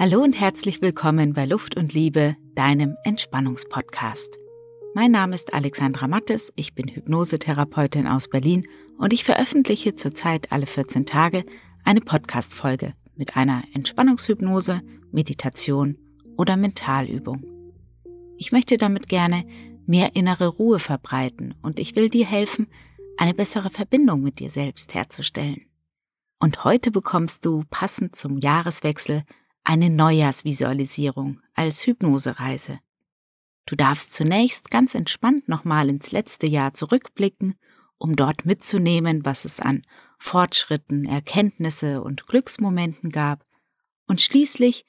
Hallo und herzlich willkommen bei Luft und Liebe, deinem Entspannungspodcast. Mein Name ist Alexandra Mattes, ich bin Hypnosetherapeutin aus Berlin und ich veröffentliche zurzeit alle 14 Tage eine Podcast-Folge mit einer Entspannungshypnose, Meditation oder Mentalübung. Ich möchte damit gerne mehr innere Ruhe verbreiten und ich will dir helfen, eine bessere Verbindung mit dir selbst herzustellen. Und heute bekommst du passend zum Jahreswechsel eine Neujahrsvisualisierung als Hypnosereise. Du darfst zunächst ganz entspannt nochmal ins letzte Jahr zurückblicken, um dort mitzunehmen, was es an Fortschritten, Erkenntnisse und Glücksmomenten gab und schließlich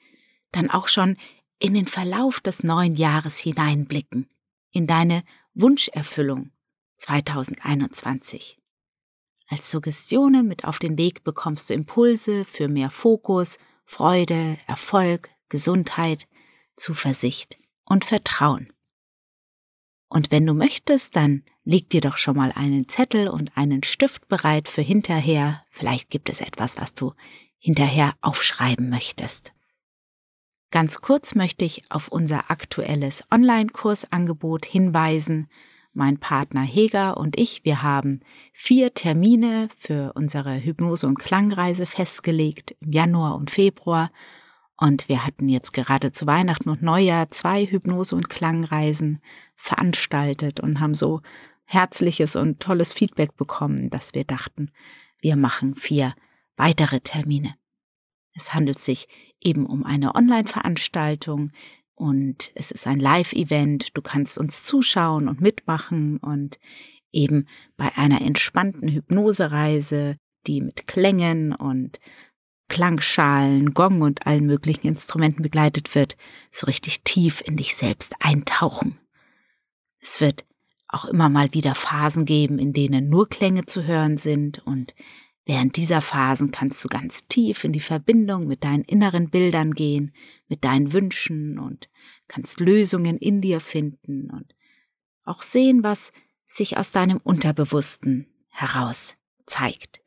dann auch schon in den Verlauf des neuen Jahres hineinblicken, in deine Wunscherfüllung 2021. Als Suggestionen mit auf den Weg bekommst du Impulse für mehr Fokus, Freude, Erfolg, Gesundheit, Zuversicht und Vertrauen. Und wenn du möchtest, dann leg dir doch schon mal einen Zettel und einen Stift bereit für hinterher. Vielleicht gibt es etwas, was du hinterher aufschreiben möchtest. Ganz kurz möchte ich auf unser aktuelles Online-Kursangebot hinweisen. Mein Partner Heger und ich, wir haben vier Termine für unsere Hypnose- und Klangreise festgelegt im Januar und Februar. Und wir hatten jetzt gerade zu Weihnachten und Neujahr zwei Hypnose- und Klangreisen veranstaltet und haben so herzliches und tolles Feedback bekommen, dass wir dachten, wir machen vier weitere Termine. Es handelt sich eben um eine Online-Veranstaltung, und es ist ein Live-Event. Du kannst uns zuschauen und mitmachen und eben bei einer entspannten Hypnosereise, die mit Klängen und Klangschalen, Gong und allen möglichen Instrumenten begleitet wird, so richtig tief in dich selbst eintauchen. Es wird auch immer mal wieder Phasen geben, in denen nur Klänge zu hören sind und Während dieser Phasen kannst du ganz tief in die Verbindung mit deinen inneren Bildern gehen, mit deinen Wünschen und kannst Lösungen in dir finden und auch sehen, was sich aus deinem Unterbewussten heraus zeigt.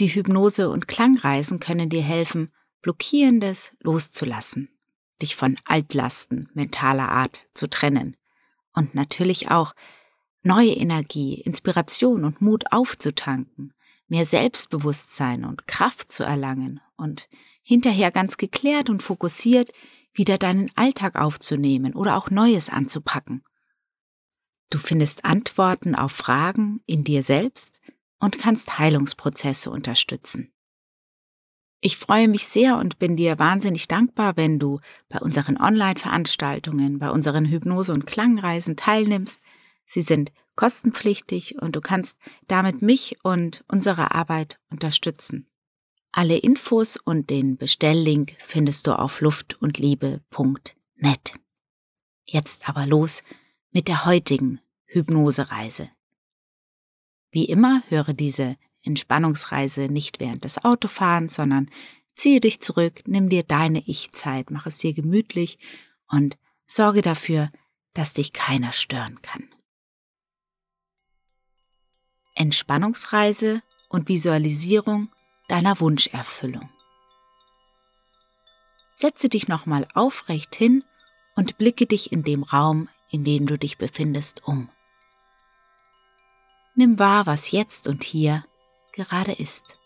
Die Hypnose und Klangreisen können dir helfen, Blockierendes loszulassen, dich von Altlasten mentaler Art zu trennen und natürlich auch neue Energie, Inspiration und Mut aufzutanken mehr Selbstbewusstsein und Kraft zu erlangen und hinterher ganz geklärt und fokussiert wieder deinen Alltag aufzunehmen oder auch Neues anzupacken. Du findest Antworten auf Fragen in dir selbst und kannst Heilungsprozesse unterstützen. Ich freue mich sehr und bin dir wahnsinnig dankbar, wenn du bei unseren Online-Veranstaltungen, bei unseren Hypnose- und Klangreisen teilnimmst. Sie sind kostenpflichtig und du kannst damit mich und unsere Arbeit unterstützen. Alle Infos und den Bestelllink findest du auf luftundliebe.net. Jetzt aber los mit der heutigen Hypnosereise. Wie immer höre diese Entspannungsreise nicht während des Autofahrens, sondern ziehe dich zurück, nimm dir deine Ich-Zeit, mach es dir gemütlich und sorge dafür, dass dich keiner stören kann. Entspannungsreise und Visualisierung deiner Wunscherfüllung. Setze dich nochmal aufrecht hin und blicke dich in dem Raum, in dem du dich befindest, um. Nimm wahr, was jetzt und hier gerade ist.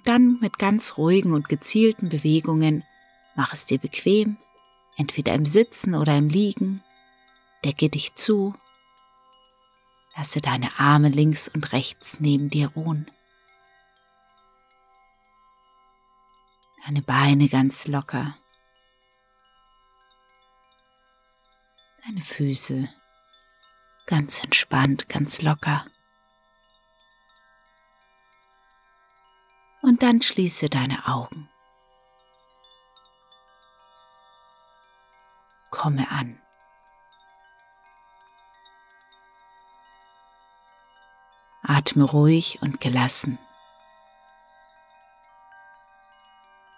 Und dann mit ganz ruhigen und gezielten Bewegungen mach es dir bequem, entweder im Sitzen oder im Liegen, decke dich zu, lasse deine Arme links und rechts neben dir ruhen, deine Beine ganz locker, deine Füße ganz entspannt, ganz locker. und dann schließe deine Augen. Komme an. Atme ruhig und gelassen.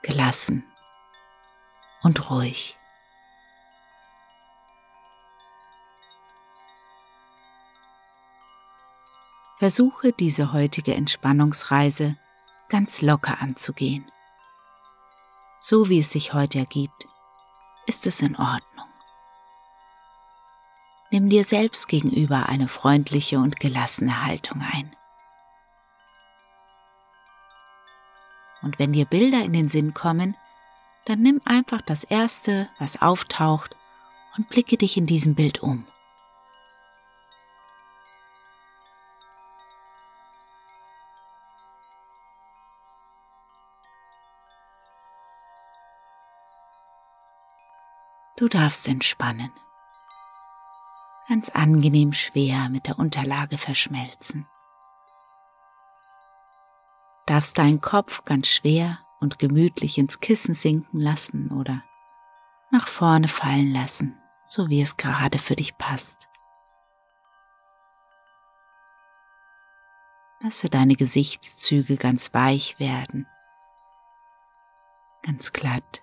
Gelassen und ruhig. Versuche diese heutige Entspannungsreise ganz locker anzugehen. So wie es sich heute ergibt, ist es in Ordnung. Nimm dir selbst gegenüber eine freundliche und gelassene Haltung ein. Und wenn dir Bilder in den Sinn kommen, dann nimm einfach das Erste, was auftaucht, und blicke dich in diesem Bild um. Du darfst entspannen. Ganz angenehm schwer mit der Unterlage verschmelzen. Darfst deinen Kopf ganz schwer und gemütlich ins Kissen sinken lassen oder nach vorne fallen lassen, so wie es gerade für dich passt. Lasse deine Gesichtszüge ganz weich werden, ganz glatt.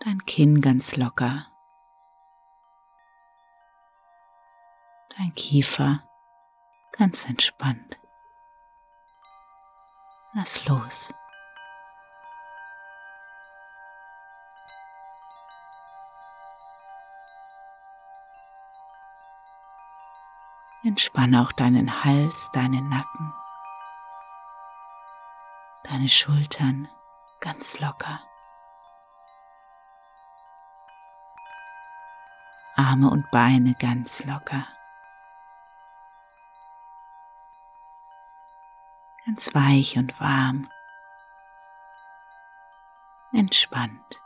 Dein Kinn ganz locker, dein Kiefer ganz entspannt. Lass los. Entspanne auch deinen Hals, deinen Nacken, deine Schultern ganz locker. Arme und Beine ganz locker. Ganz weich und warm. Entspannt.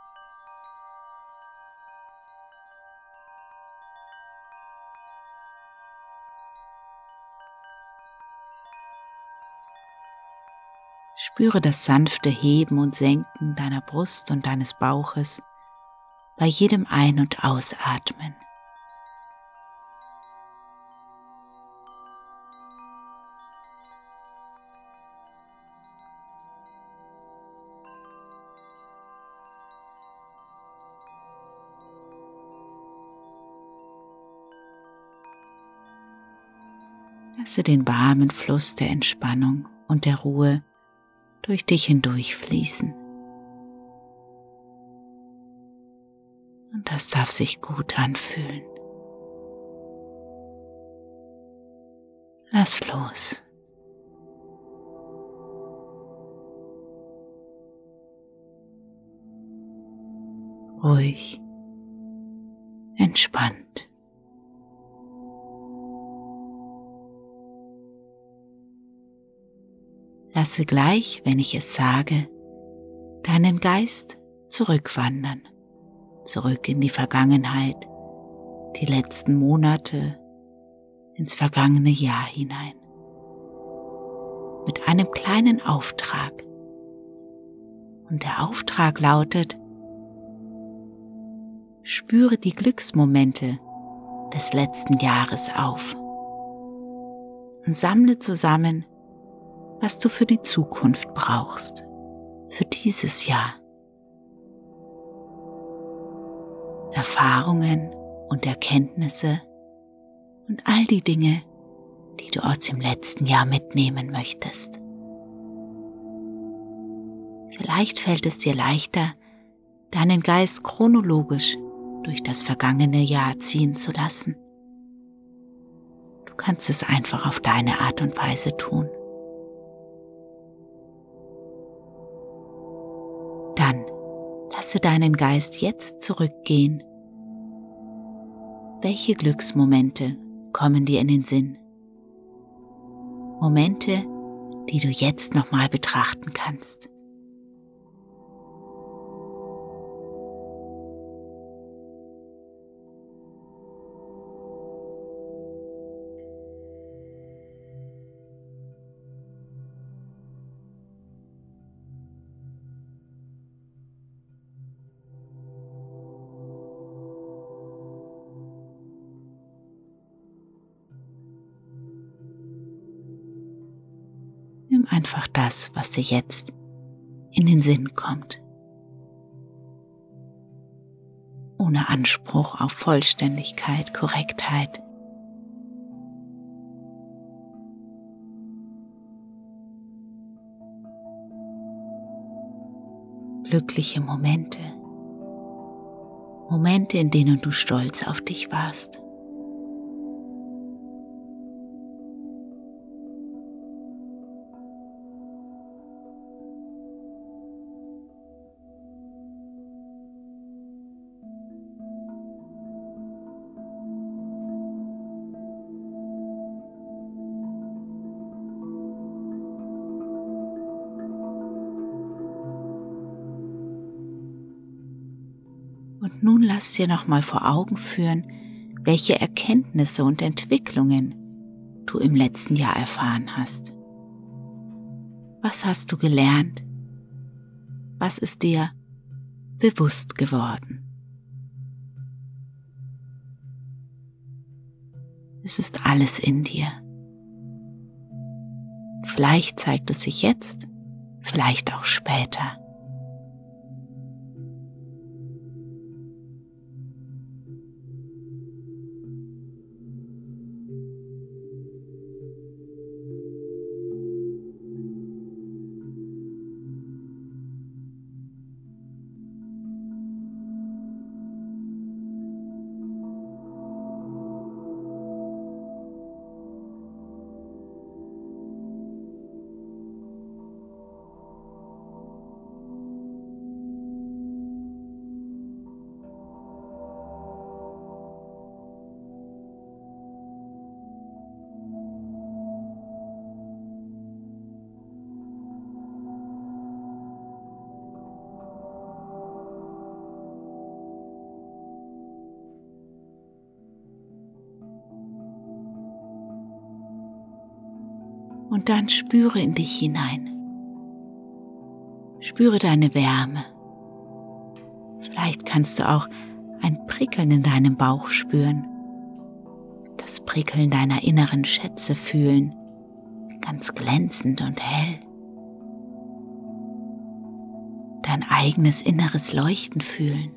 Spüre das sanfte Heben und Senken deiner Brust und deines Bauches bei jedem Ein- und Ausatmen. Lasse den warmen Fluss der Entspannung und der Ruhe durch dich hindurch das darf sich gut anfühlen. Lass los. Ruhig, entspannt. Lasse gleich, wenn ich es sage, deinen Geist zurückwandern, zurück in die Vergangenheit, die letzten Monate, ins vergangene Jahr hinein. Mit einem kleinen Auftrag. Und der Auftrag lautet, spüre die Glücksmomente des letzten Jahres auf und sammle zusammen, was du für die Zukunft brauchst, für dieses Jahr. Erfahrungen und Erkenntnisse und all die Dinge, die du aus dem letzten Jahr mitnehmen möchtest. Vielleicht fällt es dir leichter, deinen Geist chronologisch durch das vergangene Jahr ziehen zu lassen. Du kannst es einfach auf deine Art und Weise tun. Lasse deinen Geist jetzt zurückgehen. Welche Glücksmomente kommen dir in den Sinn? Momente, die du jetzt nochmal betrachten kannst. Einfach das, was dir jetzt in den Sinn kommt. ohne Anspruch auf Vollständigkeit, Korrektheit. Glückliche Momente, Momente, in denen du stolz auf dich warst. Nun lass dir nochmal vor Augen führen, welche Erkenntnisse und Entwicklungen du im letzten Jahr erfahren hast. Was hast du gelernt? Was ist dir bewusst geworden? Es ist alles in dir. Vielleicht zeigt es sich jetzt, vielleicht auch später. Und dann spüre in dich hinein. Spüre deine Wärme. Vielleicht kannst du auch ein Prickeln in deinem Bauch spüren, das Prickeln deiner inneren Schätze fühlen, ganz glänzend und hell. Dein eigenes inneres Leuchten fühlen.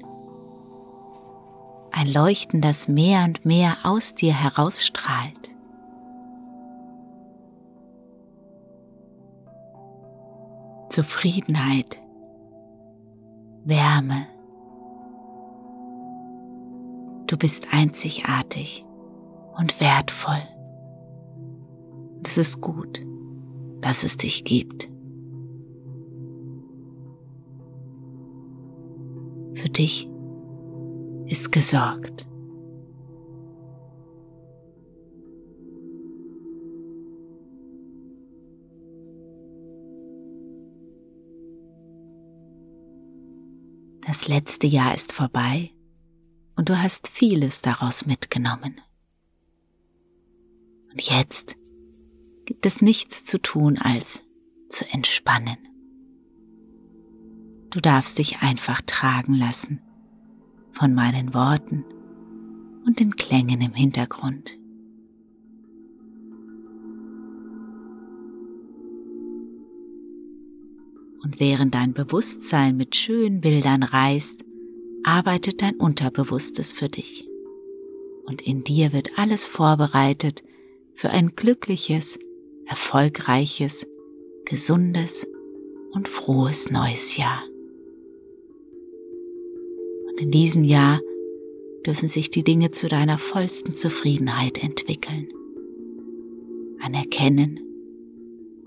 Ein Leuchten, das mehr und mehr aus dir herausstrahlt. Zufriedenheit, Wärme. Du bist einzigartig und wertvoll. Es ist gut, dass es dich gibt. Für dich ist gesorgt. Das letzte Jahr ist vorbei und du hast vieles daraus mitgenommen. Und jetzt gibt es nichts zu tun, als zu entspannen. Du darfst dich einfach tragen lassen von meinen Worten und den Klängen im Hintergrund. Und während dein Bewusstsein mit schönen Bildern reist, arbeitet dein Unterbewusstes für dich. Und in dir wird alles vorbereitet für ein glückliches, erfolgreiches, gesundes und frohes neues Jahr. Und in diesem Jahr dürfen sich die Dinge zu deiner vollsten Zufriedenheit entwickeln. Anerkennen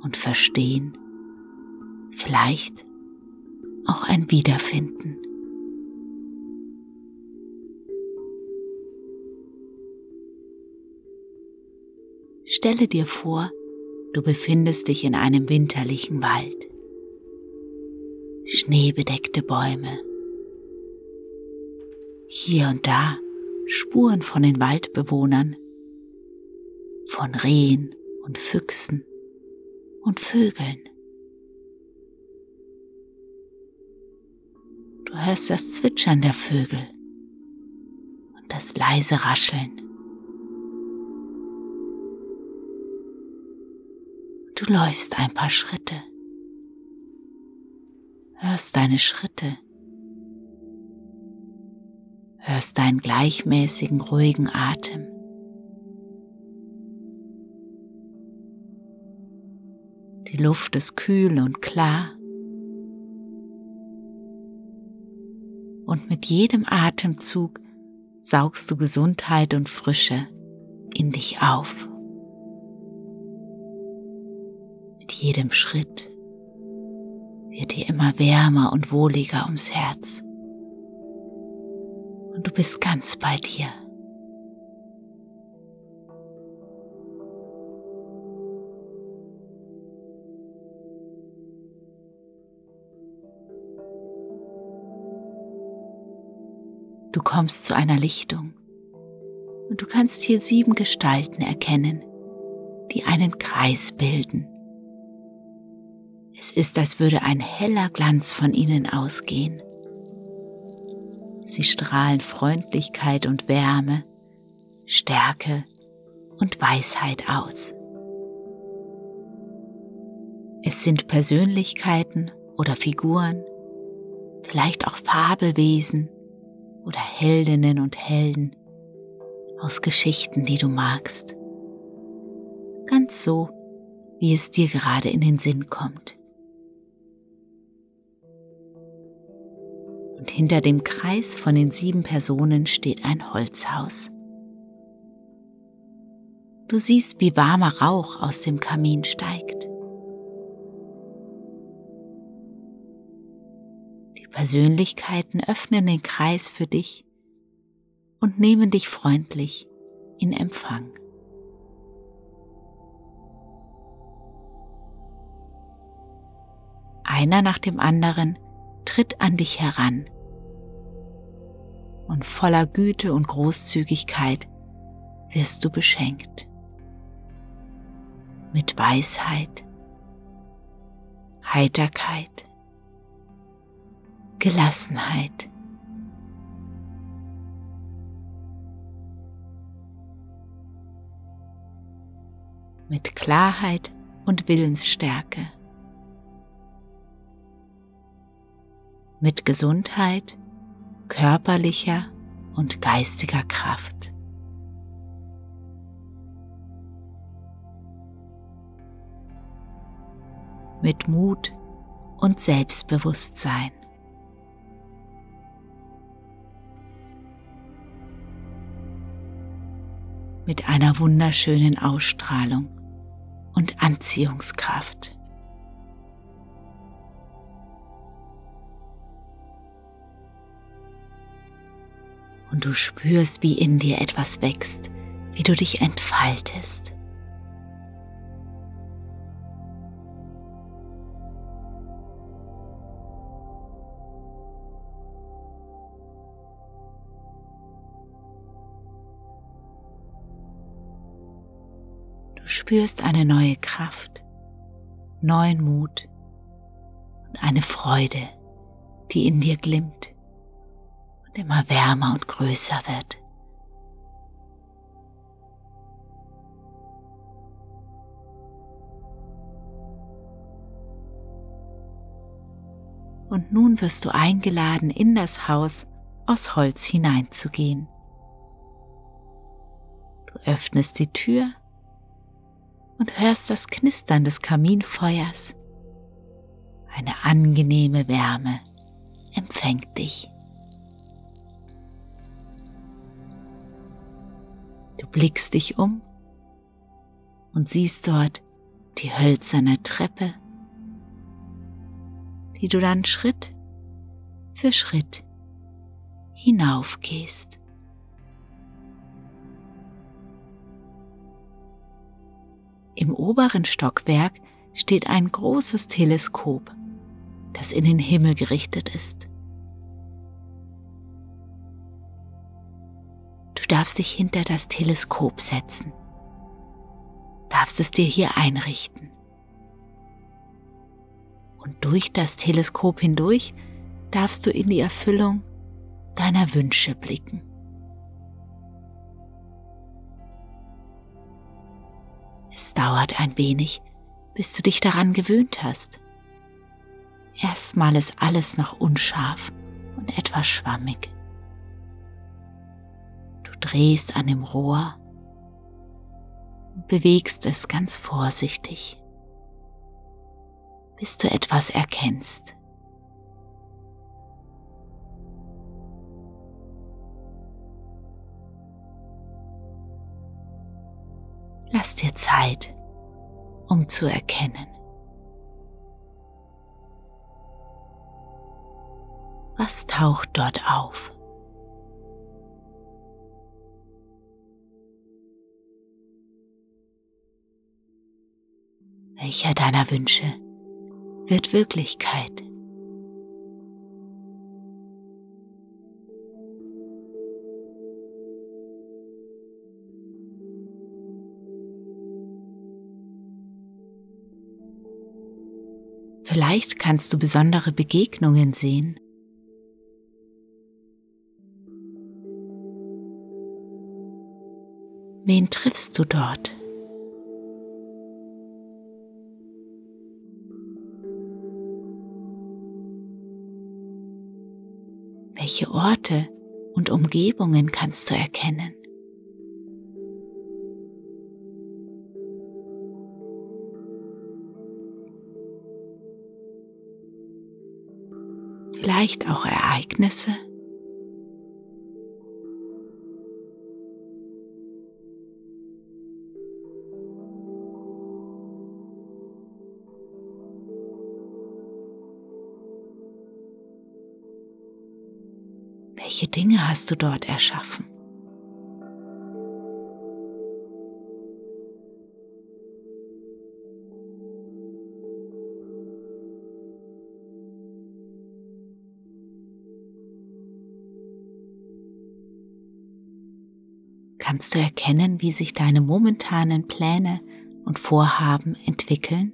und verstehen vielleicht auch ein Wiederfinden. Stelle dir vor, du befindest dich in einem winterlichen Wald. Schneebedeckte Bäume. Hier und da Spuren von den Waldbewohnern, von Rehen und Füchsen und Vögeln. Du hörst das Zwitschern der Vögel und das leise Rascheln. Du läufst ein paar Schritte, hörst deine Schritte, hörst deinen gleichmäßigen, ruhigen Atem. Die Luft ist kühl und klar. Und mit jedem Atemzug saugst du Gesundheit und Frische in dich auf. Mit jedem Schritt wird dir immer wärmer und wohliger ums Herz. Und du bist ganz bei dir. Du kommst zu einer Lichtung und du kannst hier sieben Gestalten erkennen, die einen Kreis bilden. Es ist, als würde ein heller Glanz von ihnen ausgehen. Sie strahlen Freundlichkeit und Wärme, Stärke und Weisheit aus. Es sind Persönlichkeiten oder Figuren, vielleicht auch Fabelwesen, oder Heldinnen und Helden aus Geschichten, die du magst. Ganz so, wie es dir gerade in den Sinn kommt. Und hinter dem Kreis von den sieben Personen steht ein Holzhaus. Du siehst, wie warmer Rauch aus dem Kamin steigt. Persönlichkeiten öffnen den Kreis für dich und nehmen dich freundlich in Empfang. Einer nach dem anderen tritt an dich heran und voller Güte und Großzügigkeit wirst du beschenkt. Mit Weisheit, Heiterkeit, Gelassenheit. Mit Klarheit und Willensstärke. Mit Gesundheit, körperlicher und geistiger Kraft. Mit Mut und Selbstbewusstsein. Mit einer wunderschönen Ausstrahlung und Anziehungskraft. Und du spürst, wie in dir etwas wächst, wie du dich entfaltest. Spürst eine neue Kraft, neuen Mut und eine Freude, die in dir glimmt und immer wärmer und größer wird. Und nun wirst du eingeladen, in das Haus aus Holz hineinzugehen. Du öffnest die Tür und hörst das Knistern des Kaminfeuers. Eine angenehme Wärme empfängt dich. Du blickst dich um und siehst dort die hölzerne Treppe, die du dann Schritt für Schritt hinaufgehst. Im oberen Stockwerk steht ein großes Teleskop, das in den Himmel gerichtet ist. Du darfst dich hinter das Teleskop setzen, darfst es dir hier einrichten. Und durch das Teleskop hindurch darfst du in die Erfüllung deiner Wünsche blicken. Es dauert ein wenig, bis du dich daran gewöhnt hast. Erstmal ist alles noch unscharf und etwas schwammig. drehst an dem Rohr und bewegst es ganz vorsichtig, bis du etwas erkennst. Lass dir Zeit, um zu erkennen. Was taucht dort auf? Welcher deiner Wünsche wird Wirklichkeit? Vielleicht kannst du besondere Begegnungen sehen. Wen triffst du dort? Welche Orte und Umgebungen kannst du erkennen? Vielleicht auch Ereignisse. Welche Dinge hast du dort erschaffen? Kannst du erkennen, wie sich deine momentanen Pläne und Vorhaben entwickeln?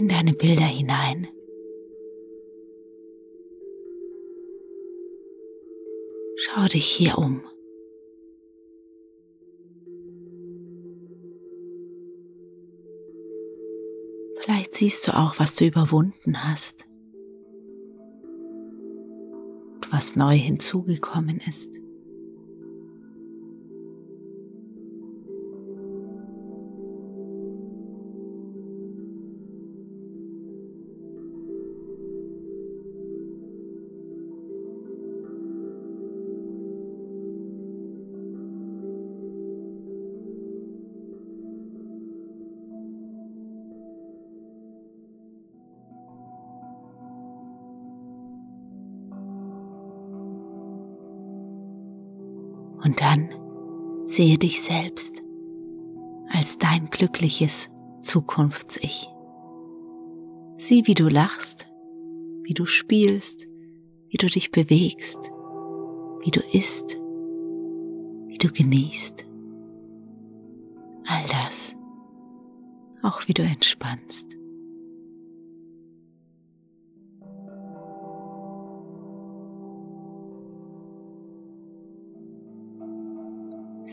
In deine Bilder hinein. Schau dich hier um. Vielleicht siehst du auch, was du überwunden hast und was neu hinzugekommen ist. Und dann sehe dich selbst als dein glückliches Zukunfts-Ich. Sieh, wie du lachst, wie du spielst, wie du dich bewegst, wie du isst, wie du genießt. All das, auch wie du entspannst.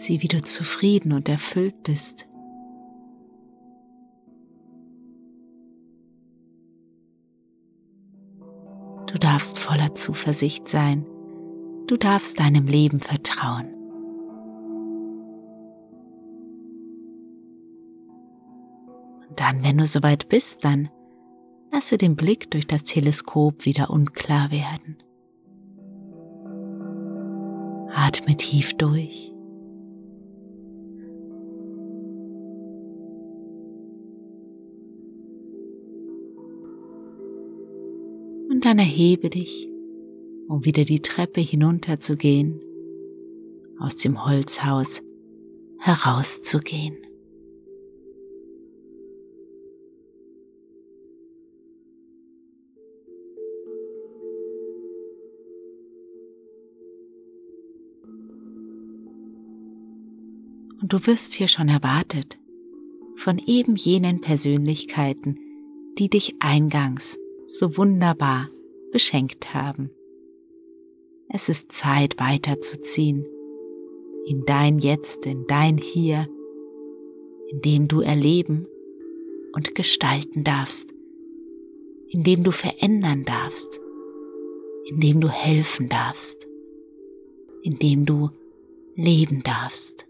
Sieh, wie du zufrieden und erfüllt bist. Du darfst voller Zuversicht sein. Du darfst deinem Leben vertrauen. Und dann, wenn du soweit bist, dann lasse den Blick durch das Teleskop wieder unklar werden. Atme tief durch. Dann erhebe dich, um wieder die Treppe hinunterzugehen, aus dem Holzhaus herauszugehen. Und du wirst hier schon erwartet von eben jenen Persönlichkeiten, die dich eingangs so wunderbar beschenkt haben. Es ist Zeit weiterzuziehen in dein Jetzt, in dein Hier, in dem du erleben und gestalten darfst, in dem du verändern darfst, in dem du helfen darfst, in dem du leben darfst.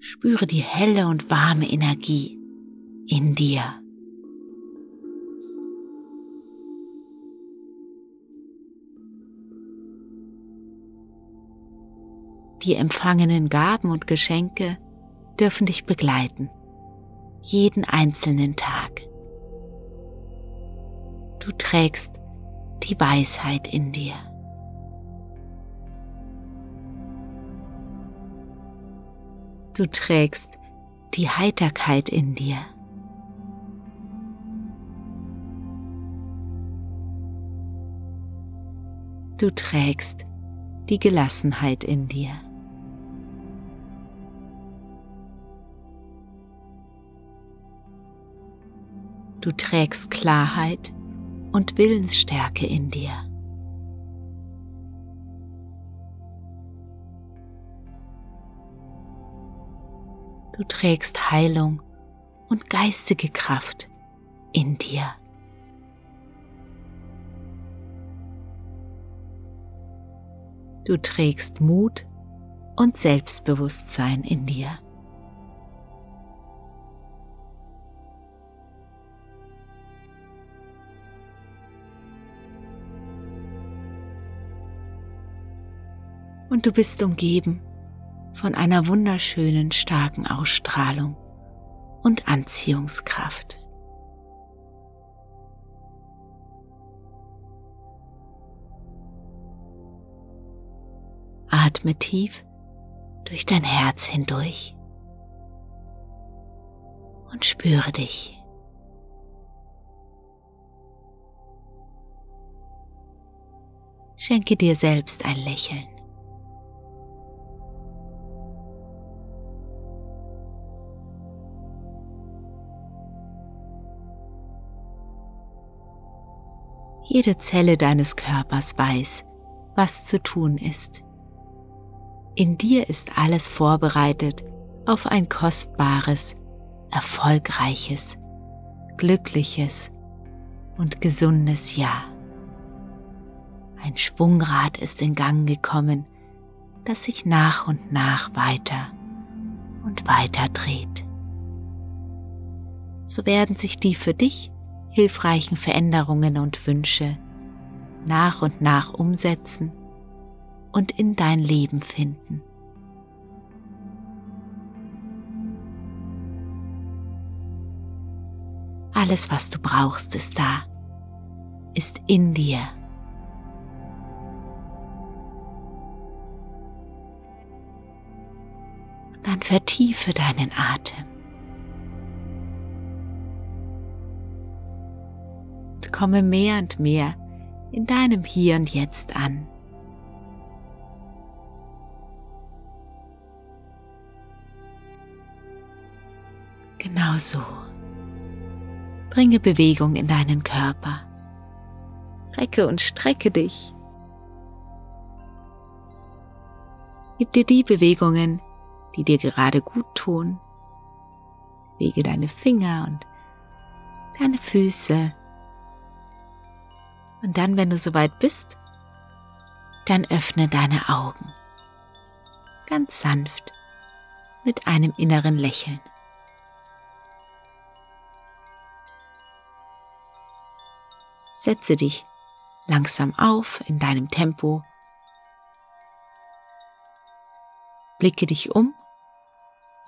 Spüre die helle und warme Energie in dir. Die empfangenen Gaben und Geschenke dürfen dich begleiten, jeden einzelnen Tag. Du trägst die Weisheit in dir. Du trägst die Heiterkeit in dir. Du trägst die Gelassenheit in dir. Du trägst Klarheit und Willensstärke in dir. Du trägst Heilung und geistige Kraft in dir. Du trägst Mut und Selbstbewusstsein in dir. Und du bist umgeben von einer wunderschönen, starken Ausstrahlung und Anziehungskraft. Atme tief durch dein Herz hindurch und spüre dich. Schenke dir selbst ein Lächeln. Jede Zelle deines Körpers weiß, was zu tun ist. In dir ist alles vorbereitet auf ein kostbares, erfolgreiches, glückliches und gesundes Jahr. Ein Schwungrad ist in Gang gekommen, das sich nach und nach weiter und weiter dreht. So werden sich die für dich hilfreichen Veränderungen und Wünsche nach und nach umsetzen und in dein Leben finden. Alles, was du brauchst, ist da, ist in dir. Dann vertiefe deinen Atem. komme mehr und mehr in deinem Hier und Jetzt an. Genau so. Bringe Bewegung in deinen Körper. Recke und strecke dich. Gib dir die Bewegungen, die dir gerade gut tun. Wege deine Finger und deine Füße und dann, wenn du soweit bist, dann öffne deine Augen. Ganz sanft, mit einem inneren Lächeln. Setze dich langsam auf in deinem Tempo. Blicke dich um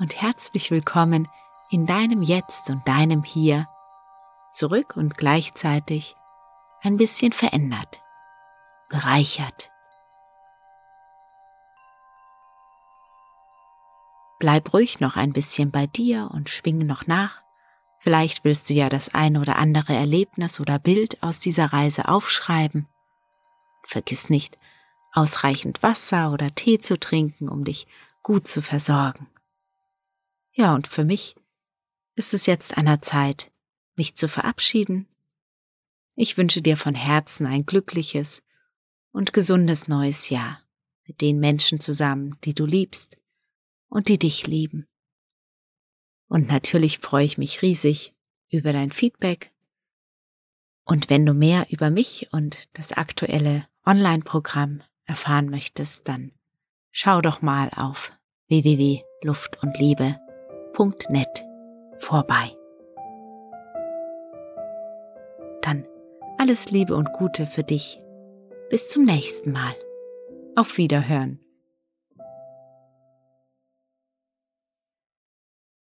und herzlich willkommen in deinem Jetzt und deinem Hier zurück und gleichzeitig ein bisschen verändert, bereichert. Bleib ruhig noch ein bisschen bei dir und schwinge noch nach. Vielleicht willst du ja das eine oder andere Erlebnis oder Bild aus dieser Reise aufschreiben. Vergiss nicht, ausreichend Wasser oder Tee zu trinken, um dich gut zu versorgen. Ja, und für mich ist es jetzt an der Zeit, mich zu verabschieden. Ich wünsche dir von Herzen ein glückliches und gesundes neues Jahr mit den Menschen zusammen, die du liebst und die dich lieben. Und natürlich freue ich mich riesig über dein Feedback. Und wenn du mehr über mich und das aktuelle Online-Programm erfahren möchtest, dann schau doch mal auf www.luftundliebe.net vorbei. Dann alles Liebe und Gute für dich. Bis zum nächsten Mal. Auf Wiederhören.